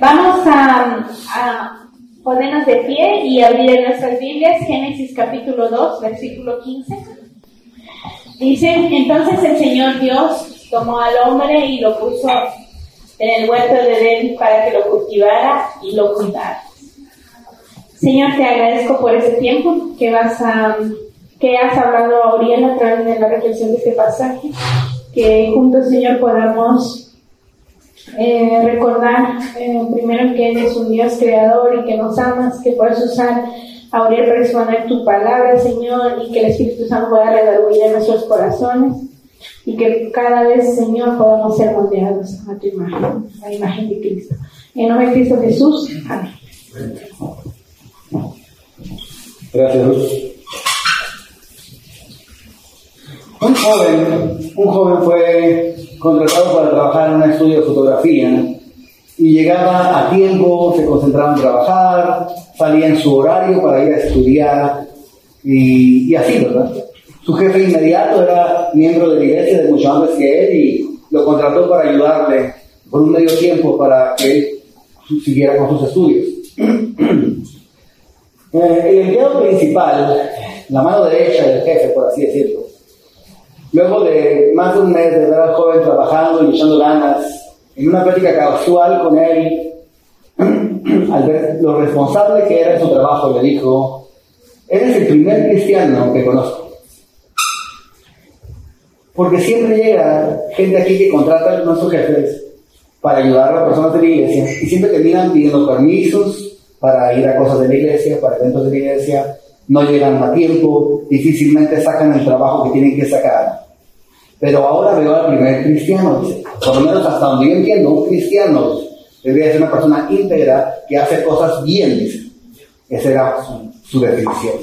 Vamos a, ponernos de pie y abrir nuestras Biblias Génesis capítulo 2, versículo 15. Dice, entonces el Señor Dios tomó al hombre y lo puso en el huerto de Edén para que lo cultivara y lo cuidara. Señor, te agradezco por ese tiempo que vas a has hablado a Oriel a través de la reflexión de este pasaje, que juntos, Señor, podamos eh, recordar eh, primero que eres un Dios creador y que nos amas, que puedes usar a Oriel para exponer tu palabra, Señor, y que el Espíritu Santo pueda redarguir nuestros corazones y que cada vez, Señor, podamos ser moldeados a tu imagen, a la imagen de Cristo. En nombre de Cristo Jesús, amén. Gracias. Un joven, un joven fue contratado para trabajar en un estudio de fotografía y llegaba a tiempo, se concentraba en trabajar, salía en su horario para ir a estudiar y, y así, ¿verdad? Su jefe inmediato era miembro de la iglesia de mucho antes que él y lo contrató para ayudarle por un medio tiempo para que él siguiera con sus estudios. Eh, el empleado principal, la mano derecha del jefe, por así decirlo, luego de más de un mes de ver al joven trabajando y echando ganas, en una práctica casual con él, al ver lo responsable que era en su trabajo, le dijo, eres el primer cristiano que conozco. Porque siempre llega gente aquí que contrata a nuestros jefes para ayudar a las personas de la iglesia y siempre terminan pidiendo permisos para ir a cosas de la iglesia, para eventos de la iglesia, no llegan a tiempo, difícilmente sacan el trabajo que tienen que sacar. Pero ahora veo al primer cristiano, por lo menos hasta donde yo entiendo, un cristiano debería ser una persona íntegra que hace cosas bien. Esa era su, su definición.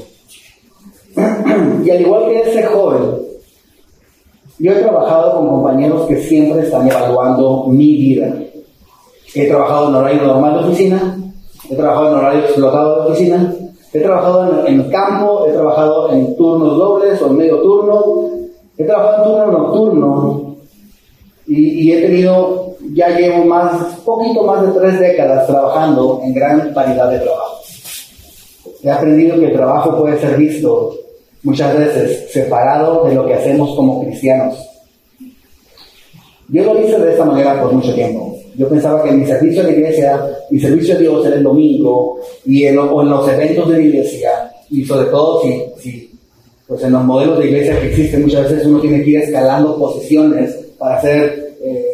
y al igual que ese joven, yo he trabajado con compañeros que siempre están evaluando mi vida. He trabajado en horario normal de oficina, he trabajado en horario explotado de oficina, he trabajado en, campo, he trabajado en turnos dobles o en medio turno, he trabajado en turno nocturno y, y he tenido, ya llevo más, poquito más de tres décadas trabajando en gran variedad de trabajo. He aprendido que el trabajo puede ser visto muchas veces separado de lo que hacemos como cristianos. Yo lo hice de esta manera por mucho tiempo. Yo pensaba que mi servicio la iglesia, mi servicio a Dios era el domingo y en, o en los eventos de la iglesia y sobre todo si, si pues en los modelos de iglesia que existen muchas veces uno tiene que ir escalando posiciones para ser eh,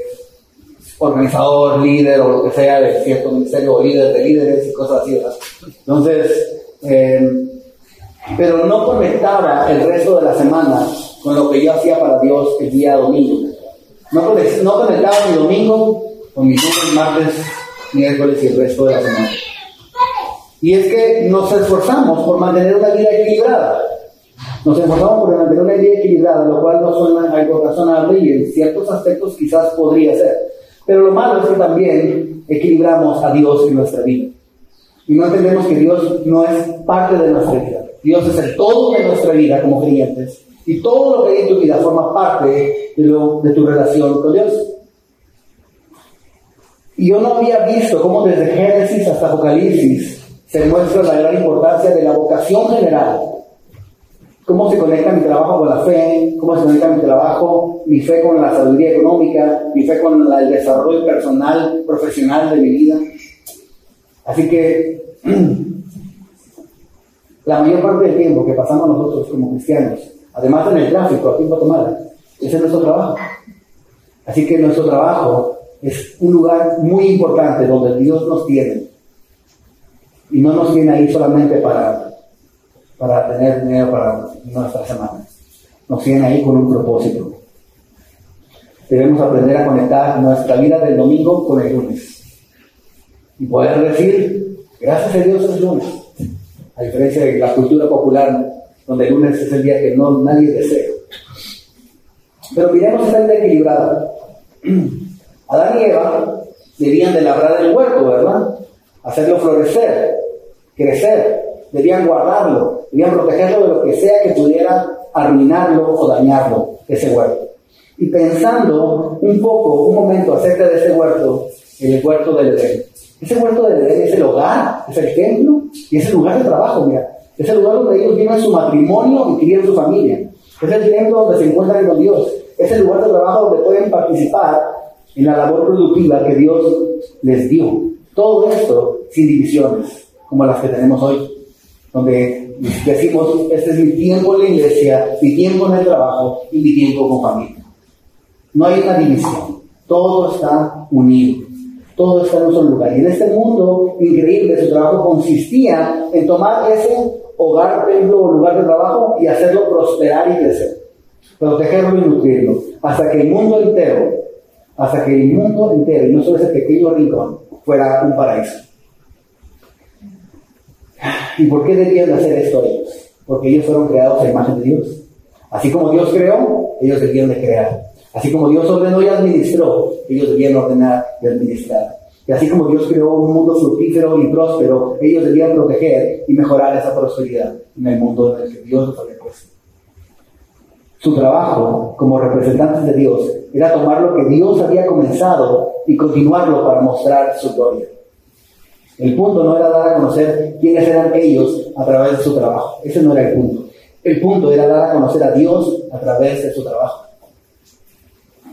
organizador, líder o lo que sea de cierto ministerio o líder de líderes y cosas así. ¿verdad? Entonces, eh, pero no conectaba el resto de la semana con lo que yo hacía para Dios el día domingo. No, no conectaba mi domingo con mi lunes, martes, miércoles y el resto de la semana. Y es que nos esforzamos por mantener una vida equilibrada. Nos esforzamos por mantener una vida equilibrada, lo cual no suena algo razonable y en ciertos aspectos quizás podría ser. Pero lo malo es que también equilibramos a Dios en nuestra vida. Y no entendemos que Dios no es parte de nuestra vida. Dios es el todo de nuestra vida como creyentes. Y todo lo que hay en tu vida forma parte de, lo, de tu relación con Dios. Yo no había visto cómo desde Génesis hasta Apocalipsis se muestra la gran importancia de la vocación general. Cómo se conecta mi trabajo con la fe, cómo se conecta mi trabajo, mi fe con la sabiduría económica, mi fe con la, el desarrollo personal, profesional de mi vida. Así que la mayor parte del tiempo que pasamos nosotros como cristianos, además en el tráfico aquí en Guatemala, ese es nuestro trabajo. Así que nuestro trabajo es un lugar muy importante donde Dios nos tiene. Y no nos tiene ahí solamente para, para tener dinero para nuestra semana. Nos tiene ahí con un propósito. Debemos aprender a conectar nuestra vida del domingo con el lunes. Y poder decir, gracias a Dios es lunes. A diferencia de la cultura popular, donde el lunes es el día que no nadie desea. Pero miremos esta vida equilibrada. Adán y Eva debían de labrar el huerto, ¿verdad? Hacerlo florecer, crecer, debían guardarlo, debían protegerlo de lo que sea que pudiera arruinarlo o dañarlo, ese huerto. Y pensando un poco, un momento acerca de ese huerto, el huerto del Edén. Ese huerto del Edén es el hogar, es el templo y es el lugar de trabajo, mira. Es el lugar donde ellos viven su matrimonio y crían su familia. Es el templo donde se encuentran con Dios. Es el lugar de trabajo donde pueden participar en la labor productiva que Dios les dio. Todo esto sin divisiones, como las que tenemos hoy, donde decimos, este es mi tiempo en la iglesia, mi tiempo en el trabajo y mi tiempo con familia. No hay una división, todo está unido, todo está en un solo lugar. Y en este mundo increíble, su trabajo consistía en tomar ese hogar, templo o lugar de trabajo y hacerlo prosperar y crecer, protegerlo y nutrirlo, hasta que el mundo entero, hasta que el mundo entero, y no solo ese pequeño rincón, fuera un paraíso. ¿Y por qué debían hacer esto ellos? Porque ellos fueron creados a imagen de Dios. Así como Dios creó, ellos debían de crear. Así como Dios ordenó y administró, ellos debían ordenar y administrar. Y así como Dios creó un mundo fructífero y próspero, ellos debían proteger y mejorar esa prosperidad en el mundo en el que Dios los había puesto. Su trabajo como representantes de Dios era tomar lo que Dios había comenzado y continuarlo para mostrar su gloria. El punto no era dar a conocer quiénes eran ellos a través de su trabajo. Ese no era el punto. El punto era dar a conocer a Dios a través de su trabajo.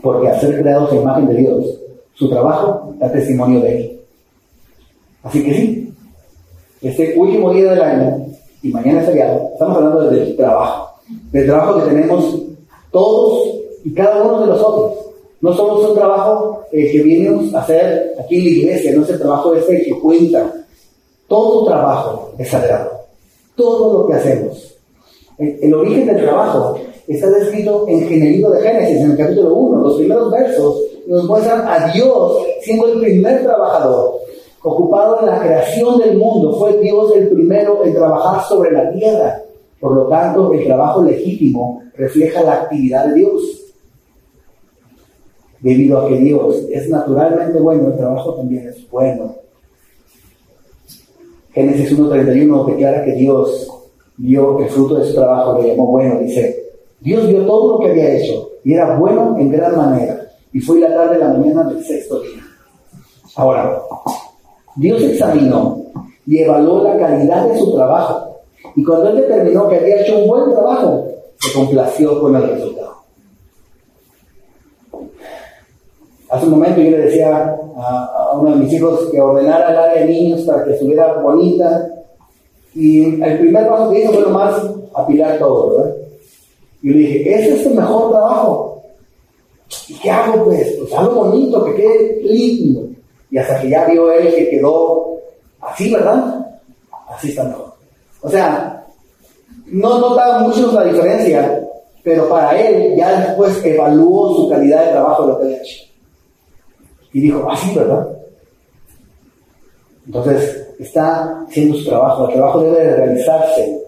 Porque al ser creados a imagen de Dios, su trabajo da testimonio de Él. Así que sí, este último día del año, y mañana es feriado, estamos hablando del trabajo, del trabajo que tenemos todos y cada uno de nosotros. No somos un trabajo eh, que vinimos a hacer aquí en la iglesia, no es el trabajo ese que cuenta. Todo trabajo es sagrado. Todo lo que hacemos. El, origen del trabajo está descrito en de Génesis, en el capítulo 1, los primeros versos nos muestran a Dios siendo el primer trabajador, ocupado en la creación del mundo. Fue Dios el primero en trabajar sobre la tierra. Por lo tanto, el trabajo legítimo refleja la actividad de Dios. Debido a que Dios es naturalmente bueno, el trabajo también es bueno. Génesis 1.31 declara que Dios vio el fruto de su trabajo, le llamó bueno, dice, Dios vio todo lo que había hecho y era bueno en gran manera y fue la tarde de la mañana del sexto día. Ahora, Dios examinó y evaluó la calidad de su trabajo. Y cuando él determinó que había hecho un buen trabajo, se complació con el resultado. Hace un momento yo le decía a, uno de mis hijos que ordenara el área de niños para que estuviera bonita. Y el primer paso que hizo fue nomás apilar todo, ¿verdad? Y le dije, ese es tu mejor trabajo. ¿Y qué hago pues? Pues algo bonito, que quede lindo. Y hasta que ya vio él que quedó así, ¿verdad? Así está mejor. O sea, no notaba mucho la diferencia, pero para él ya después evaluó su calidad de trabajo lo que había hecho. Y dijo, así, ¿verdad? Entonces, está haciendo su trabajo. El trabajo debe de realizarse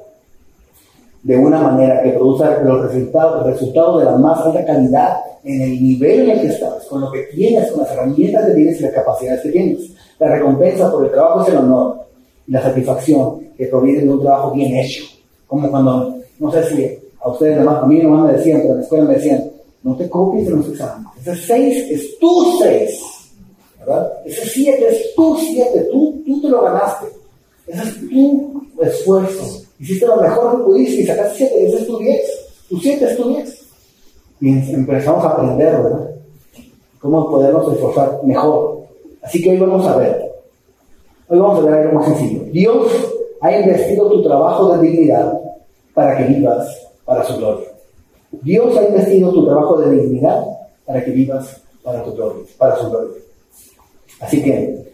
de una manera que produzca los resultados, resultados de la más alta calidad en el nivel en el que estás, con lo que tienes, con las herramientas que tienes y las capacidades que tienes. La recompensa por el trabajo es el honor la satisfacción que proviene de un trabajo bien hecho. Como cuando, no sé si a ustedes además, a mí nomás me decían, pero en la escuela me decían, no te copies en los exámenes. Ese 6 es tu 6. ¿Verdad? Ese 7 es tu 7. Tú, tú te lo ganaste. Ese es tu esfuerzo. Hiciste lo mejor que pudiste y sacaste 7. Ese es tu 10. Tu 7 es tu 10 y empezamos a aprender, ¿verdad? Cómo podernos esforzar mejor. Así que hoy vamos a ver, hoy vamos a ver algo más sencillo. Dios ha investido tu trabajo de dignidad para que vivas para su gloria. Dios ha investido tu trabajo de dignidad para que vivas para tu gloria, para su gloria. Así que,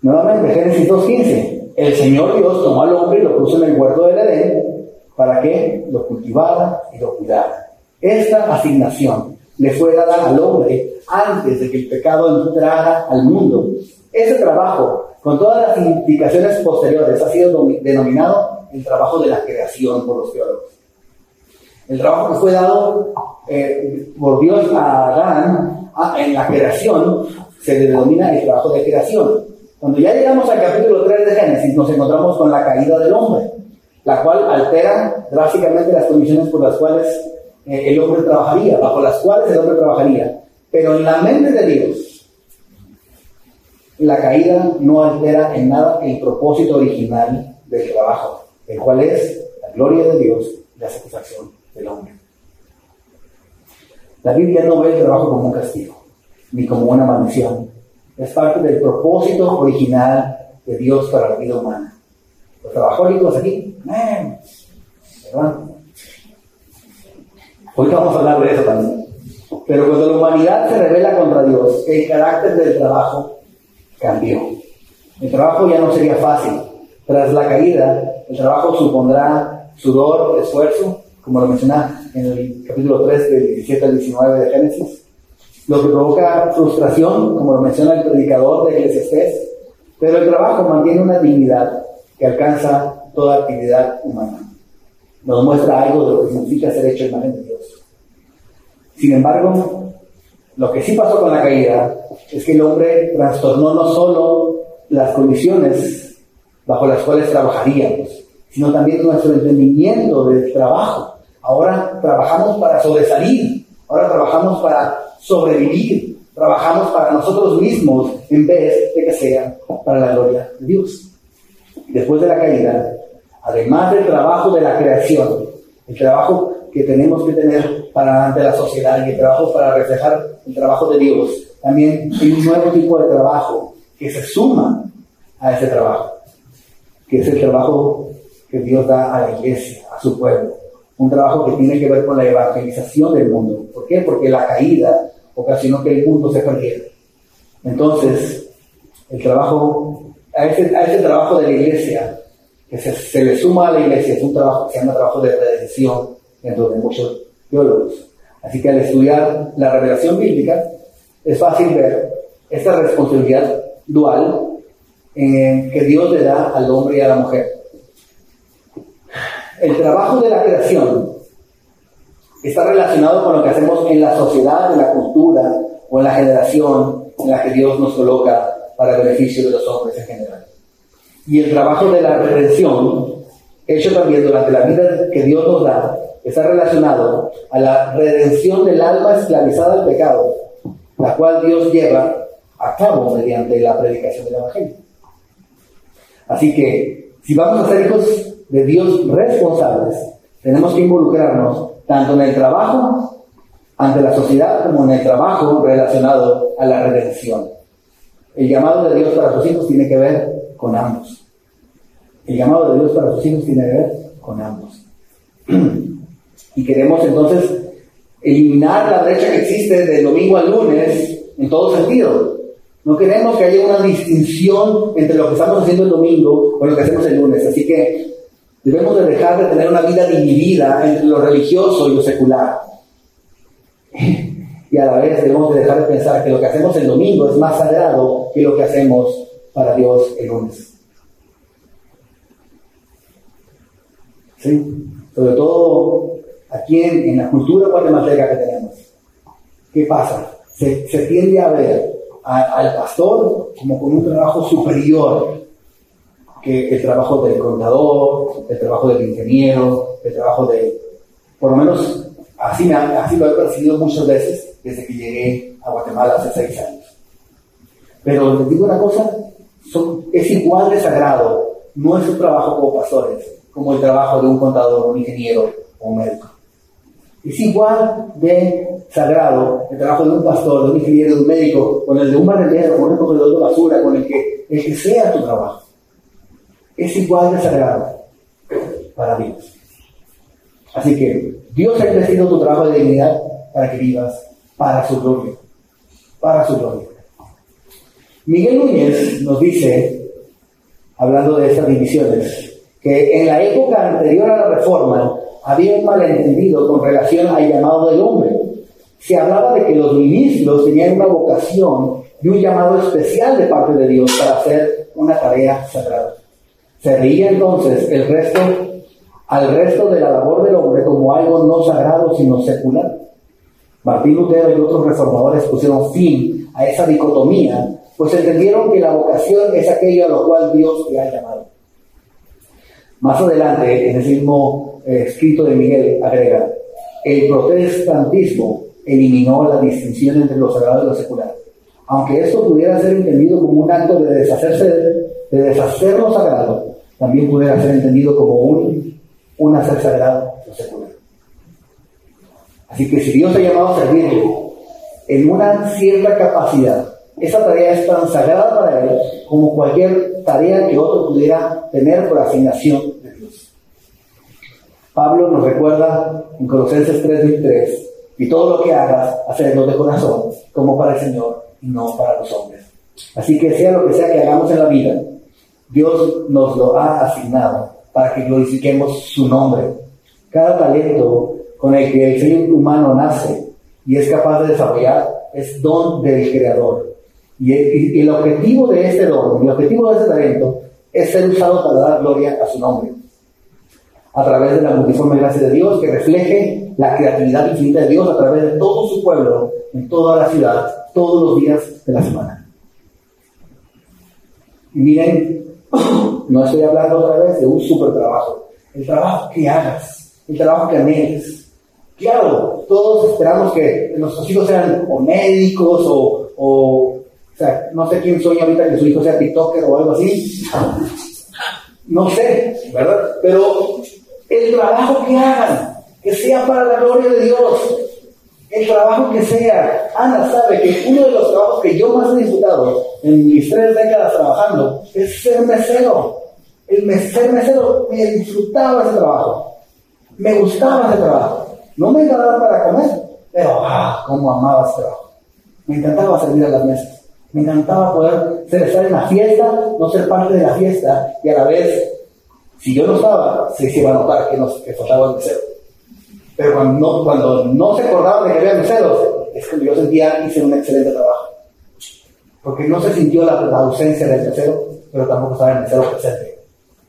nuevamente, Génesis 2.15, el Señor Dios tomó al hombre y lo puso en el huerto del Edén para que lo cultivara y lo cuidara. Esta asignación le fue dada al hombre antes de que el pecado entrara al mundo. Ese trabajo, con todas las implicaciones posteriores, ha sido denominado el trabajo de la creación por los teólogos. El trabajo que fue dado eh, por Dios a Adán en la creación se denomina el trabajo de creación. Cuando ya llegamos al capítulo 3 de Génesis, nos encontramos con la caída del hombre, la cual altera drásticamente las condiciones por las cuales eh, el hombre trabajaría, bajo las cuales el hombre trabajaría. Pero en la mente de Dios, la caída no altera en nada el propósito original del trabajo, el cual es la gloria de Dios y la satisfacción del hombre. La Biblia no ve el trabajo como un castigo, ni como una maldición. Es parte del propósito original de Dios para la vida humana. Los trabajólicos aquí, ¿verdad? Hoy vamos a hablar de eso también. Pero cuando la humanidad se revela contra Dios, el carácter del trabajo cambió. El trabajo ya no sería fácil. Tras la caída, el trabajo supondrá sudor, esfuerzo, como lo menciona en el capítulo 3 del 17 al 19 de Génesis, lo que provoca frustración, como lo menciona el predicador de Eclesiastés, pero el trabajo mantiene una dignidad que alcanza toda actividad humana. Nos muestra algo de lo que significa ser hecho en imagen de Dios. Sin embargo, lo que sí pasó con la caída es que el hombre trastornó no solo las condiciones bajo las cuales trabajaríamos, sino también nuestro entendimiento del trabajo. Ahora trabajamos para sobresalir, ahora trabajamos para sobrevivir, trabajamos para nosotros mismos en vez de que sea para la gloria de Dios. Después de la caída, además del trabajo de la creación, el trabajo que tenemos que tener para ante la sociedad y el trabajo para reflejar el trabajo de Dios, también hay un nuevo tipo de trabajo que se suma a ese trabajo, que es el trabajo que Dios da a la iglesia, a su pueblo. Un trabajo que tiene que ver con la evangelización del mundo. ¿Por qué? Porque la caída ocasionó que el mundo se perdiera. Entonces, el trabajo, a ese, a ese trabajo de la iglesia, que se, se, le suma a la iglesia, es un trabajo que se llama trabajo de redención dentro de muchos teólogos. Así que al estudiar la revelación bíblica, es fácil ver esta responsabilidad dual eh, que Dios le da al hombre y a la mujer el trabajo de la creación está relacionado con lo que hacemos en la sociedad, en la cultura o en la generación en la que Dios nos coloca para el beneficio de los hombres en general. Y el trabajo de la redención, hecho también durante la vida que Dios nos da, está relacionado a la redención del alma esclavizada al pecado, la cual Dios lleva a cabo mediante la predicación del Evangelio. Así que, si vamos a ser hijos de Dios responsables, tenemos que involucrarnos tanto en el trabajo ante la sociedad como en el trabajo relacionado a la redención. El llamado de Dios para sus hijos tiene que ver con ambos. El llamado de Dios para sus hijos tiene que ver con ambos. y queremos entonces eliminar la brecha que existe del domingo al lunes en todo sentido. No queremos que haya una distinción entre lo que estamos haciendo el domingo o lo que hacemos el lunes. Así que Debemos de dejar de tener una vida dividida entre lo religioso y lo secular. Y a la vez debemos de dejar de pensar que lo que hacemos el domingo es más sagrado que lo que hacemos para Dios el lunes. ¿Sí? Sobre todo aquí en, la cultura guatemalteca que tenemos. ¿Qué pasa? Se, tiende a ver al pastor como con un trabajo superior que el trabajo del contador, el trabajo del ingeniero, el trabajo de, por lo menos así, me, así lo he percibido muchas veces desde que llegué a Guatemala hace seis años. Pero les digo una cosa, es igual de sagrado nuestro trabajo como pastores como el trabajo de un contador, un ingeniero o un médico. Es igual de sagrado el trabajo de un pastor, de un ingeniero, de un médico, con el de un barrendero, con el corredor de basura, con el que, el que sea tu trabajo es igual de sagrado para Dios. Así que Dios ha crecido tu trabajo de dignidad para que vivas para su gloria. para su gloria. Miguel Núñez nos dice, hablando de estas divisiones, que en la época anterior a la reforma había un malentendido con relación al llamado del hombre. Se hablaba de que los ministros tenían una vocación y un llamado especial de parte de Dios para hacer una tarea sagrada. Se veía entonces el resto, al resto de la labor del hombre como algo no sagrado sino secular. Martín Lutero y otros reformadores pusieron fin a esa dicotomía, pues entendieron que la vocación es aquello a lo cual Dios te ha llamado. Más adelante, en el mismo eh, escrito de Miguel, agrega, el protestantismo eliminó la distinción entre lo sagrado y lo secular. Aunque esto pudiera ser entendido como un acto de deshacerse de deshacer lo sagrado, también pudiera ser entendido como un, un hacer sagrado lo secular. Así que si Dios ha llamado a servirle en una cierta capacidad, esa tarea es tan sagrada para Él como cualquier tarea que otro pudiera tener por asignación de Dios. Pablo nos recuerda en Colosenses 3.3, y todo lo que hagas, hacerlo de corazón, como para el Señor y no para los hombres. Así que sea lo que sea que hagamos en la vida, Dios nos lo ha asignado para que glorifiquemos su nombre. Cada talento con el que el ser humano nace y es capaz de desarrollar es don del Creador. Y el, objetivo de este don, el objetivo de este talento es ser usado para dar gloria a su nombre. A través de la multiforme gracia de Dios que refleje la creatividad infinita de Dios a través de todo su pueblo, en toda la ciudad, todos los días de la semana. Y miren, no estoy hablando otra vez de un super trabajo. El trabajo que hagas, el trabajo que anheles. Claro, todos esperamos que nuestros hijos sean o médicos o, no sé quién sueña ahorita que su hijo sea TikToker o algo así. No sé, ¿verdad? Pero el trabajo que hagan, que sea para la gloria de Dios, el trabajo que sea. Ana sabe que uno de los trabajos que yo más he disfrutado en mis tres décadas trabajando es ser mesero. El ser mesero, me disfrutaba ese trabajo. Me gustaba ese trabajo. No me ganaba para comer, pero ah, cómo amaba ese trabajo. Me encantaba servir a las mesas. Me encantaba poder ser, estar en la fiesta, no ser parte de la fiesta y a la vez, si yo no estaba, se iba a notar que, nos, que faltaba el mesero. Pero cuando no, cuando no se acordaba de que había meseros, es que yo sentía hice un excelente trabajo. Porque no se sintió la, ausencia del mesero, pero tampoco estaba el mesero presente.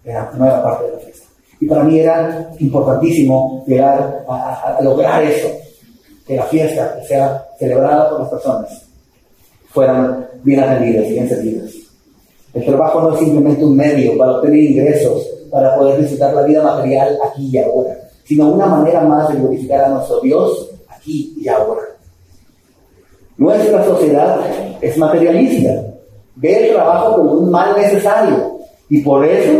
Era, no era parte de la fiesta. Y para mí era importantísimo llegar a, lograr eso, que la fiesta sea celebrada por las personas fueran bien atendidas, bien servidas. El trabajo no es simplemente un medio para obtener ingresos, para poder disfrutar la vida material aquí y ahora sino una manera más de glorificar a nuestro Dios aquí y ahora. Nuestra sociedad es materialista, ve el trabajo como un mal necesario y por eso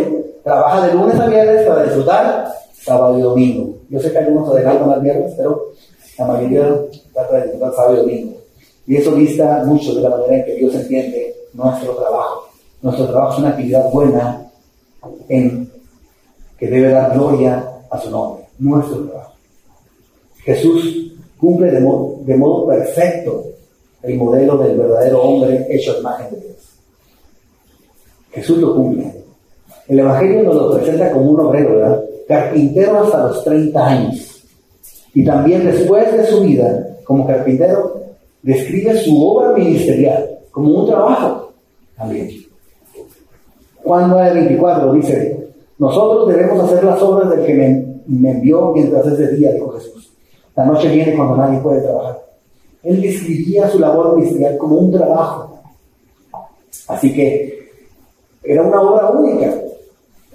trabaja de lunes a viernes para disfrutar sábado y domingo. Yo sé que algunos adelantan al viernes, pero la mayoría trata de disfrutar sábado y domingo. Y eso dista mucho de la manera en que Dios entiende nuestro trabajo. Nuestro trabajo es una actividad buena en que debe dar gloria a su nombre nuestro trabajo. Jesús cumple de modo, perfecto el modelo del verdadero hombre hecho a imagen de Dios. Jesús lo cumple. El Evangelio nos lo presenta como un obrero, ¿verdad? Carpintero hasta los 30 años. Y también después de su vida como carpintero, describe su obra ministerial como un trabajo también. Juan 9:24 dice, nosotros debemos hacer las obras del que me envió mientras es de día, dijo Jesús. La noche viene cuando nadie puede trabajar. Él describía su labor ministerial como un trabajo. Así que era una obra única.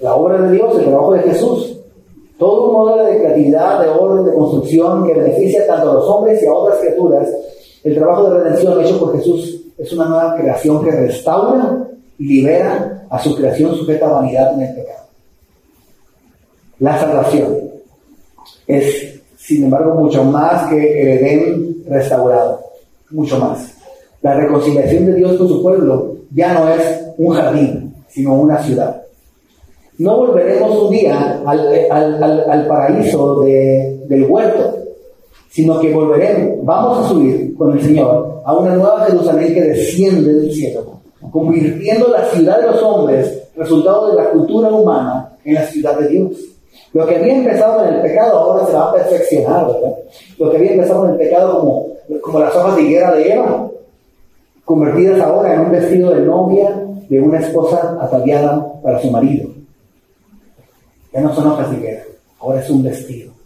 La obra de Dios, el trabajo de Jesús. Todo un modelo de creatividad, de orden, de construcción que beneficia tanto a los hombres y a otras criaturas. El trabajo de redención hecho por Jesús es una nueva creación que restaura y libera a su creación sujeta a vanidad en el pecado. La salvación es, sin embargo, mucho más que el Edén restaurado, mucho más. La reconciliación de Dios con su pueblo ya no es un jardín, sino una ciudad. No volveremos un día al, paraíso del huerto, sino que volveremos, vamos a subir con el Señor a una nueva Jerusalén que desciende del cielo, convirtiendo la ciudad de los hombres, resultado de la cultura humana, en la ciudad de Dios. Lo que había empezado en el pecado ahora se va a perfeccionar, ¿verdad? Lo que había empezado en el pecado como, como las hojas de higuera de Eva, convertidas ahora en un vestido de novia de una esposa ataviada para su marido. Ya no son hojas de higuera, ahora es un vestido.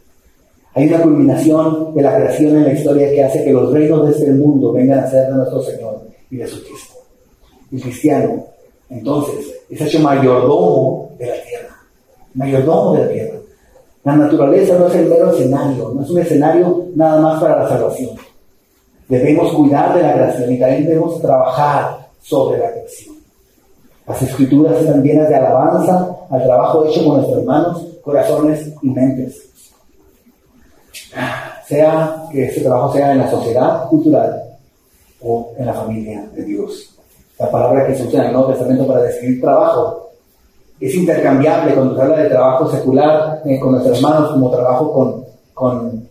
Hay una culminación de la creación en la historia que hace que los reinos de este mundo vengan a ser de nuestro Señor y de su Cristo. El cristiano, entonces, es hecho mayordomo de la tierra. Mayordomo de la tierra. La naturaleza no es el mero escenario, no es un escenario nada más para la salvación. Debemos cuidar de la gracia y también debemos trabajar sobre la creación. Las escrituras están llenas de alabanza al trabajo hecho con nuestras manos, corazones y mentes. Sea que ese trabajo sea en la sociedad cultural o en la familia de Dios. La palabra que se usa en el Nuevo Testamento para describir trabajo es intercambiable cuando se habla de trabajo secular eh, con nuestros hermanos como trabajo con, con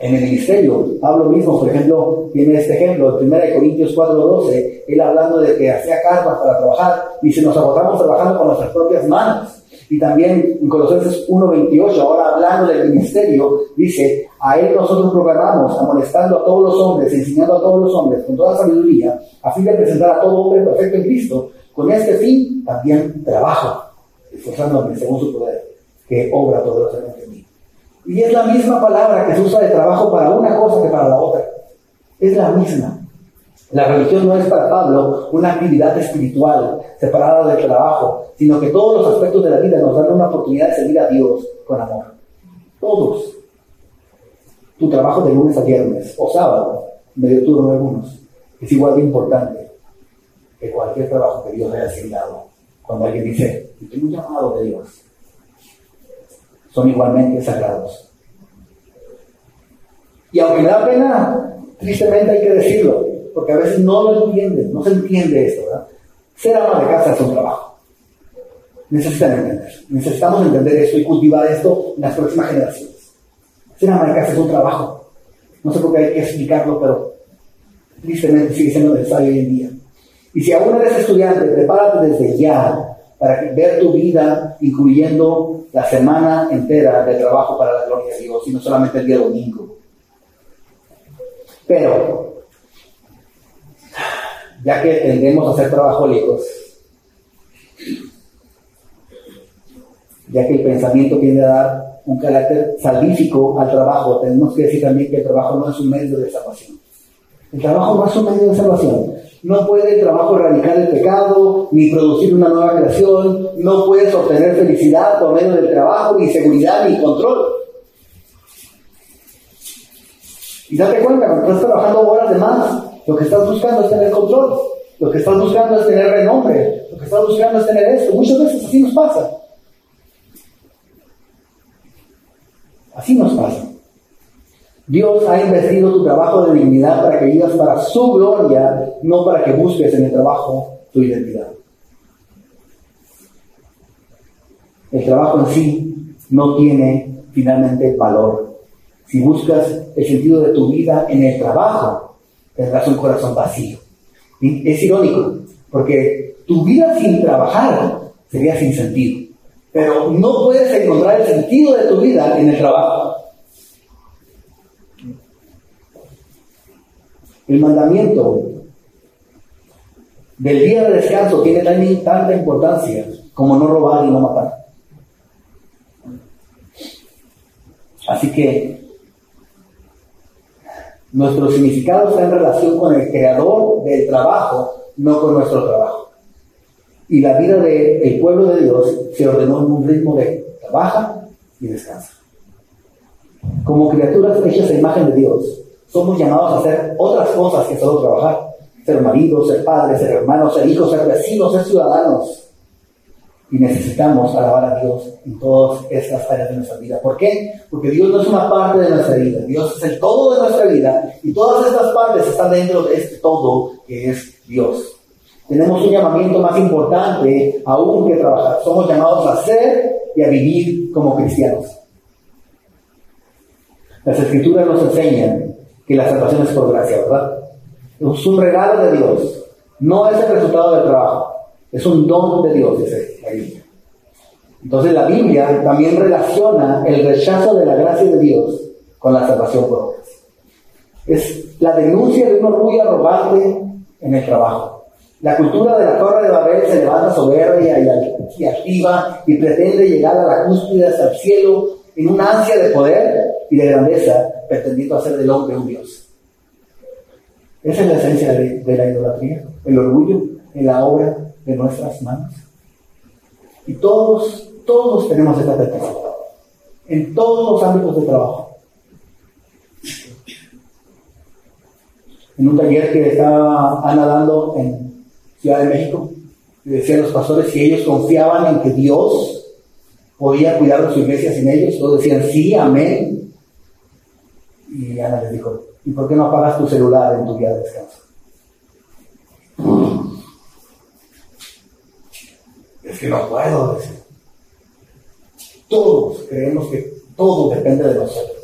en el ministerio, Pablo mismo, por ejemplo, tiene este ejemplo, en 1 Corintios 4:12, él hablando de que hacía carpas para trabajar, dice, nos agotamos trabajando con nuestras propias manos. Y también en Colosenses 1:28, ahora hablando del ministerio, dice, a él nosotros programamos, amonestando a todos los hombres, enseñando a todos los hombres con toda sabiduría, a fin de presentar a todo hombre perfecto en Cristo. Con este fin también trabajo, esforzándome según su poder, que obra lo en mí. Y es la misma palabra que se usa de trabajo para una cosa que para la otra. Es la misma. La religión no es para Pablo una actividad espiritual separada del trabajo, sino que todos los aspectos de la vida nos dan una oportunidad de servir a Dios con amor. Todos. Tu trabajo de lunes a viernes o sábado, medio turno de algunos, es igual de importante que cualquier trabajo que Dios haya asignado. Cuando alguien dice, tengo un llamado de Dios, son igualmente sagrados. Y aunque da pena, tristemente hay que decirlo, porque a veces no lo entienden, no se entiende esto, ¿verdad? Ser ama de casa es un trabajo. Necesitan entender. Necesitamos entender esto y cultivar esto en las próximas generaciones. Ser ama de casa es un trabajo. No sé por qué hay que explicarlo, pero tristemente sigue siendo necesario hoy en día. Y si aún eres estudiante, prepárate desde ya para ver tu vida incluyendo la semana entera de trabajo para la gloria de Dios y no solamente el día domingo. Pero, ya que tendemos a ser trabajólicos, ya que el pensamiento tiende a dar un carácter salvífico al trabajo, tenemos que decir también que el trabajo no es un medio de salvación. El trabajo no es un medio de salvación. No puede el trabajo erradicar el pecado, ni producir una nueva creación. No puedes obtener felicidad por medio del trabajo, ni seguridad, ni control. Y date cuenta, cuando estás trabajando horas de más, lo que estás buscando es tener control. Lo que estás buscando es tener renombre. Lo que estás buscando es tener esto. Muchas veces así nos pasa. Así nos pasa. Dios ha invertido tu trabajo de dignidad para que vivas para su gloria, no para que busques en el trabajo tu identidad. El trabajo en sí no tiene finalmente valor. Si buscas el sentido de tu vida en el trabajo, tendrás un corazón vacío. Y es irónico, porque tu vida sin trabajar sería sin sentido. Pero no puedes encontrar el sentido de tu vida en el trabajo. El mandamiento del día de descanso tiene tanta importancia como no robar y no matar. Así que nuestro significado está en relación con el creador del trabajo, no con nuestro trabajo. Y la vida del pueblo de Dios se ordenó en un ritmo de trabaja y descansa. Como criaturas hechas a imagen de Dios, somos llamados a hacer otras cosas que solo trabajar. Ser maridos, ser padres, ser hermanos, ser hijos, ser vecinos, ser ciudadanos. Y necesitamos alabar a Dios en todas estas áreas de nuestra vida. ¿Por qué? Porque Dios no es una parte de nuestra vida. Dios es el todo de nuestra vida. Y todas estas partes están dentro de este todo que es Dios. Tenemos un llamamiento más importante aún que trabajar. Somos llamados a ser y a vivir como cristianos. Las escrituras nos enseñan que la salvación es por gracia, ¿verdad? Es un regalo de Dios. No es el resultado del trabajo. Es un don de Dios, dice la Biblia. Entonces la Biblia también relaciona el rechazo de la gracia de Dios con la salvación por obras. Es la denuncia de un orgullo arrogante en el trabajo. La cultura de la Torre de Babel se levanta soberbia y, activa y pretende llegar a la cúspide hasta el cielo en una ansia de poder y de grandeza, pretendiendo hacer del hombre un Dios. Esa es la esencia de, la idolatría, el orgullo en la obra de nuestras manos. Y todos, todos tenemos esta tendencia, en todos los ámbitos de trabajo. En un taller que estaba Ana dando en Ciudad de México, decían los pastores si ellos confiaban en que Dios podía cuidar de su iglesia sin ellos, todos decían sí, amén. Y Ana les dijo, ¿Y por qué no apagas tu celular en tu día de descanso? Que no puedo decir. Todos creemos que todo depende de nosotros.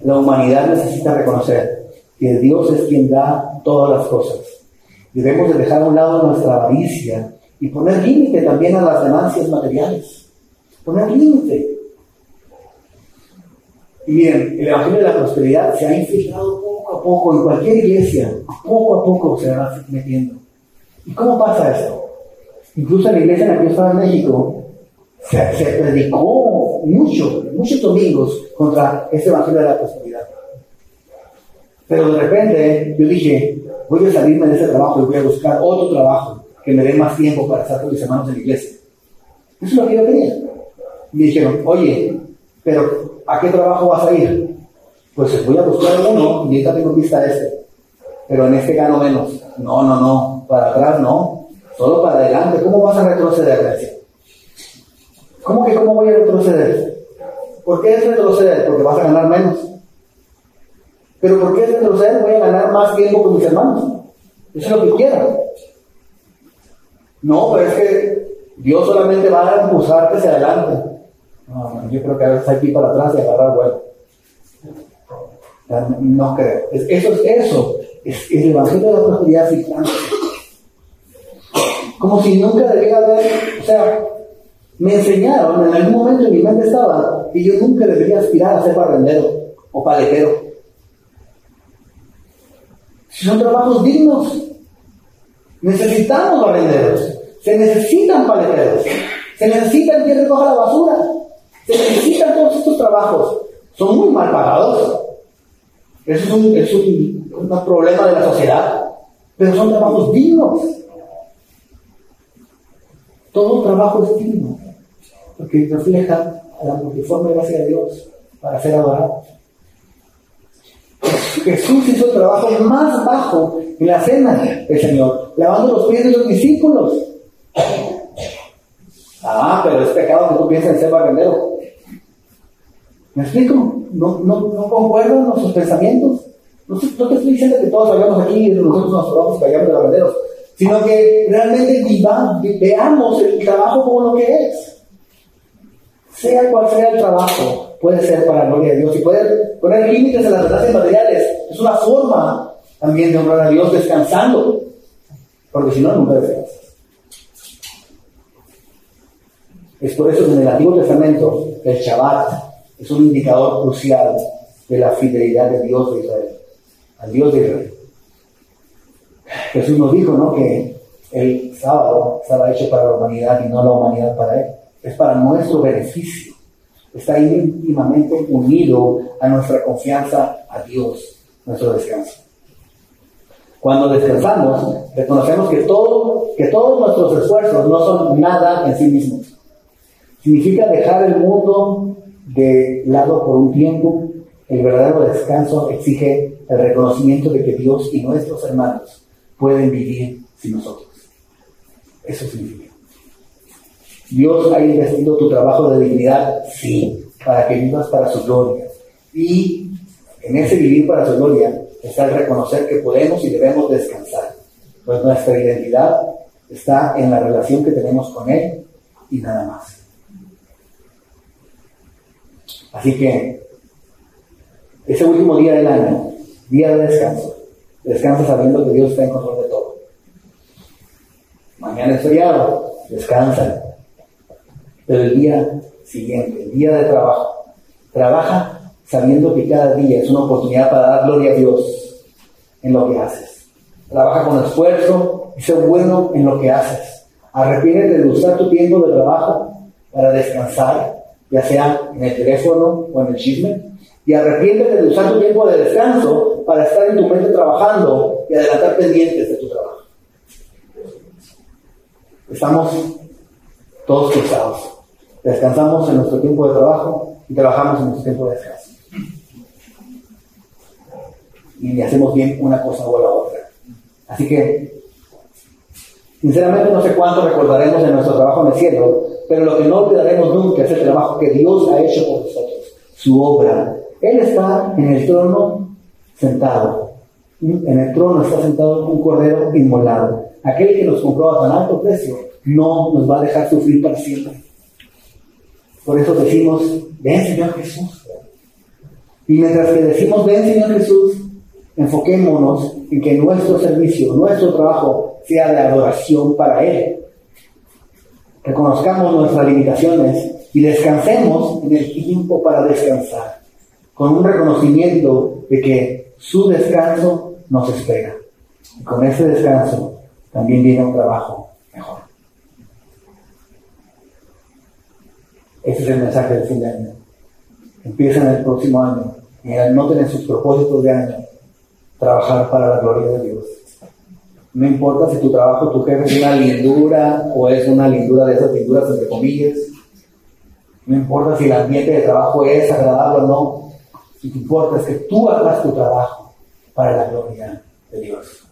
La humanidad necesita reconocer que Dios es quien da todas las cosas. Debemos de dejar a un lado nuestra avaricia y poner límite también a las ganancias materiales. Poner límite. Y miren, el Evangelio de la Prosperidad se ha infiltrado poco a poco en cualquier iglesia, poco a poco se va metiendo. ¿Y cómo pasa esto? Incluso en la iglesia en la que yo estaba en México, se, predicó mucho, muchos domingos contra este Evangelio de la Prosperidad. Pero de repente yo dije, voy a salirme de ese trabajo y voy a buscar otro trabajo que me dé más tiempo para estar con mis hermanos en la iglesia. Eso es lo que yo quería. Me dijeron, oye, pero ¿a qué trabajo vas a ir? Pues voy a buscar uno y ahorita tengo vista este. Pero en este gano menos. No, no, no. Para atrás no. Solo para adelante. ¿Cómo vas a retroceder? ¿Cómo que cómo voy a retroceder? ¿Por qué es retroceder? Porque vas a ganar menos. Pero ¿por qué es retroceder? Voy a ganar más tiempo con mis hermanos. Eso es lo que quiero. No, pero es que Dios solamente va a impulsarte hacia adelante. No, yo creo que a veces hay que ir para atrás y agarrar vuelo. No creo. Eso es eso. Es, el Evangelio de la prosperidad filtrante. Como si nunca debiera haber, o sea, me enseñaron, en algún momento en mi mente estaba, que yo nunca debería aspirar a ser barrendero o paletero. Si son trabajos dignos, necesitamos barrenderos, se necesitan paleteros, se necesita quien recoja la basura, se necesitan todos estos trabajos. Son muy mal pagados. Eso es un, es un, problema de la sociedad. Pero son trabajos dignos. Todo trabajo es digno. Porque refleja la multiforme gracia de Dios para ser adorado. Jesús hizo el trabajo más bajo en la cena del Señor, lavando los pies de los discípulos. Ah, pero es pecado que tú pienses en ser barrendero. ¿Me explico? No, no, no concuerdo con nuestros pensamientos. No, te estoy diciendo que todos salgamos aquí y nosotros nos probamos y de barrenderos, sino que realmente veamos el trabajo como lo que es. Sea cual sea el trabajo, puede ser para la gloria de Dios y poder poner límites a las relaciones materiales. Es una forma también de honrar a Dios descansando, porque si no, nunca descansas. Es por eso que en el Antiguo Testamento el Shabbat es un indicador crucial de la fidelidad de Dios de Israel, al Dios de Israel. Jesús nos dijo, ¿no? Que el sábado estaba hecho para la humanidad y no la humanidad para él. Es para nuestro beneficio. Está íntimamente unido a nuestra confianza a Dios, nuestro descanso. Cuando descansamos, reconocemos que, todo, que todos nuestros esfuerzos no son nada en sí mismos. Significa dejar el mundo de lado por un tiempo, el verdadero descanso exige el reconocimiento de que Dios y nuestros hermanos pueden vivir sin nosotros. Eso significa. Dios ha investido tu trabajo de dignidad, sí, para que vivas para su gloria. Y en ese vivir para su gloria está el reconocer que podemos y debemos descansar, pues nuestra identidad está en la relación que tenemos con Él y nada más. Así que ese último día del año, día de descanso, descansa sabiendo que Dios está en control de todo. Mañana es feriado, descansa. Pero el día siguiente, el día de trabajo, trabaja sabiendo que cada día es una oportunidad para dar gloria a Dios en lo que haces. Trabaja con esfuerzo y sé bueno en lo que haces. Arrepiéntete de usar tu tiempo de trabajo para descansar, ya sea en el teléfono o en el chisme. Y arrepiéntete de usar tu tiempo de descanso para estar en tu mente trabajando y adelantar pendientes de tu trabajo. Estamos todos cansados. Descansamos en nuestro tiempo de trabajo y trabajamos en nuestro tiempo de descanso. Y hacemos bien una cosa o la otra. Así que, sinceramente no sé cuánto recordaremos de nuestro trabajo en el cielo, pero lo que no olvidaremos nunca es el trabajo que Dios ha hecho por nosotros, su obra. Él está en el trono sentado. En el trono está sentado un cordero inmolado. Aquel que nos compró a tan alto precio no nos va a dejar sufrir para siempre. Por eso decimos, ven Señor Jesús. Y mientras que decimos, ven Señor Jesús, enfoquémonos en que nuestro servicio, nuestro trabajo sea de adoración para Él. Reconozcamos nuestras limitaciones y descansemos en el tiempo para descansar, con un reconocimiento de que su descanso nos espera. Y con ese descanso también viene un trabajo mejor. Ese es el mensaje del fin de año. Empiezan el próximo año y anoten en sus propósitos de año trabajar para la gloria de Dios. No importa si tu trabajo, tu jefe es una lindura o es una lindura de esas linduras entre comillas. No importa si el ambiente de trabajo es agradable o no. Lo que importa es que tú hagas tu trabajo para la gloria de Dios.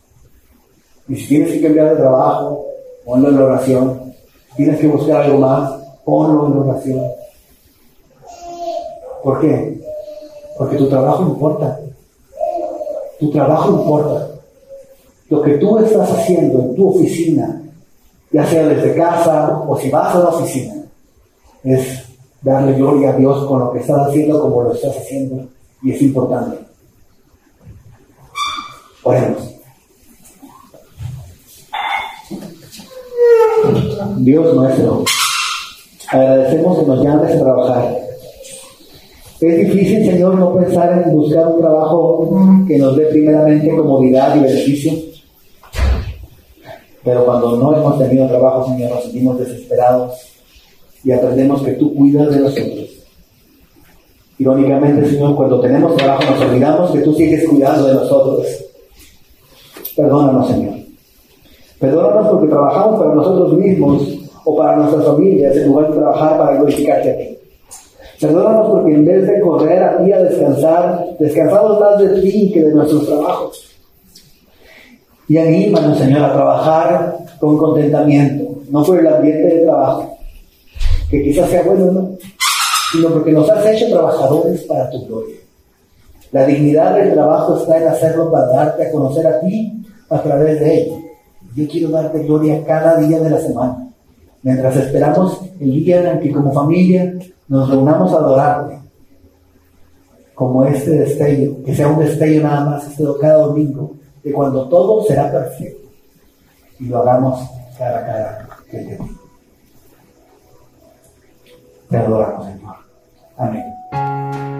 Y si tienes que cambiar de trabajo, ponlo en la oración. Si tienes que buscar algo más, ponlo en oración. ¿Por qué? Porque tu trabajo importa. Tu trabajo importa. Lo que tú estás haciendo en tu oficina, ya sea desde casa o si vas a la oficina, es darle gloria a Dios con lo que estás haciendo como lo estás haciendo y es importante. Oremos. Dios nuestro, agradecemos que nos llames a trabajar. Es difícil, Señor, no pensar en buscar un trabajo que nos dé primeramente comodidad y beneficio. Pero cuando no hemos tenido trabajo, Señor, nos sentimos desesperados y aprendemos que tú cuidas de nosotros. Irónicamente, Señor, cuando tenemos trabajo nos olvidamos que tú sigues cuidando de nosotros. Perdónanos, Señor. Perdónanos porque trabajamos para nosotros mismos o para nuestras familias en lugar de trabajar para glorificarte a ti. Perdónanos porque en vez de correr a ti a descansar, descansamos más de ti que de nuestros trabajos. Y anímanos, Señor, a trabajar con contentamiento, no por el ambiente de trabajo, que quizás sea bueno, ¿no? sino porque nos has hecho trabajadores para tu gloria. La dignidad del trabajo está en hacerlo para darte a conocer a ti a través de él. Yo quiero darte gloria cada día de la semana, mientras esperamos el día en que como familia nos reunamos a adorarte, como este destello, que sea un destello nada más este cada domingo, de cuando todo será perfecto y lo hagamos cara a cara te Te adoramos, Señor. Amén.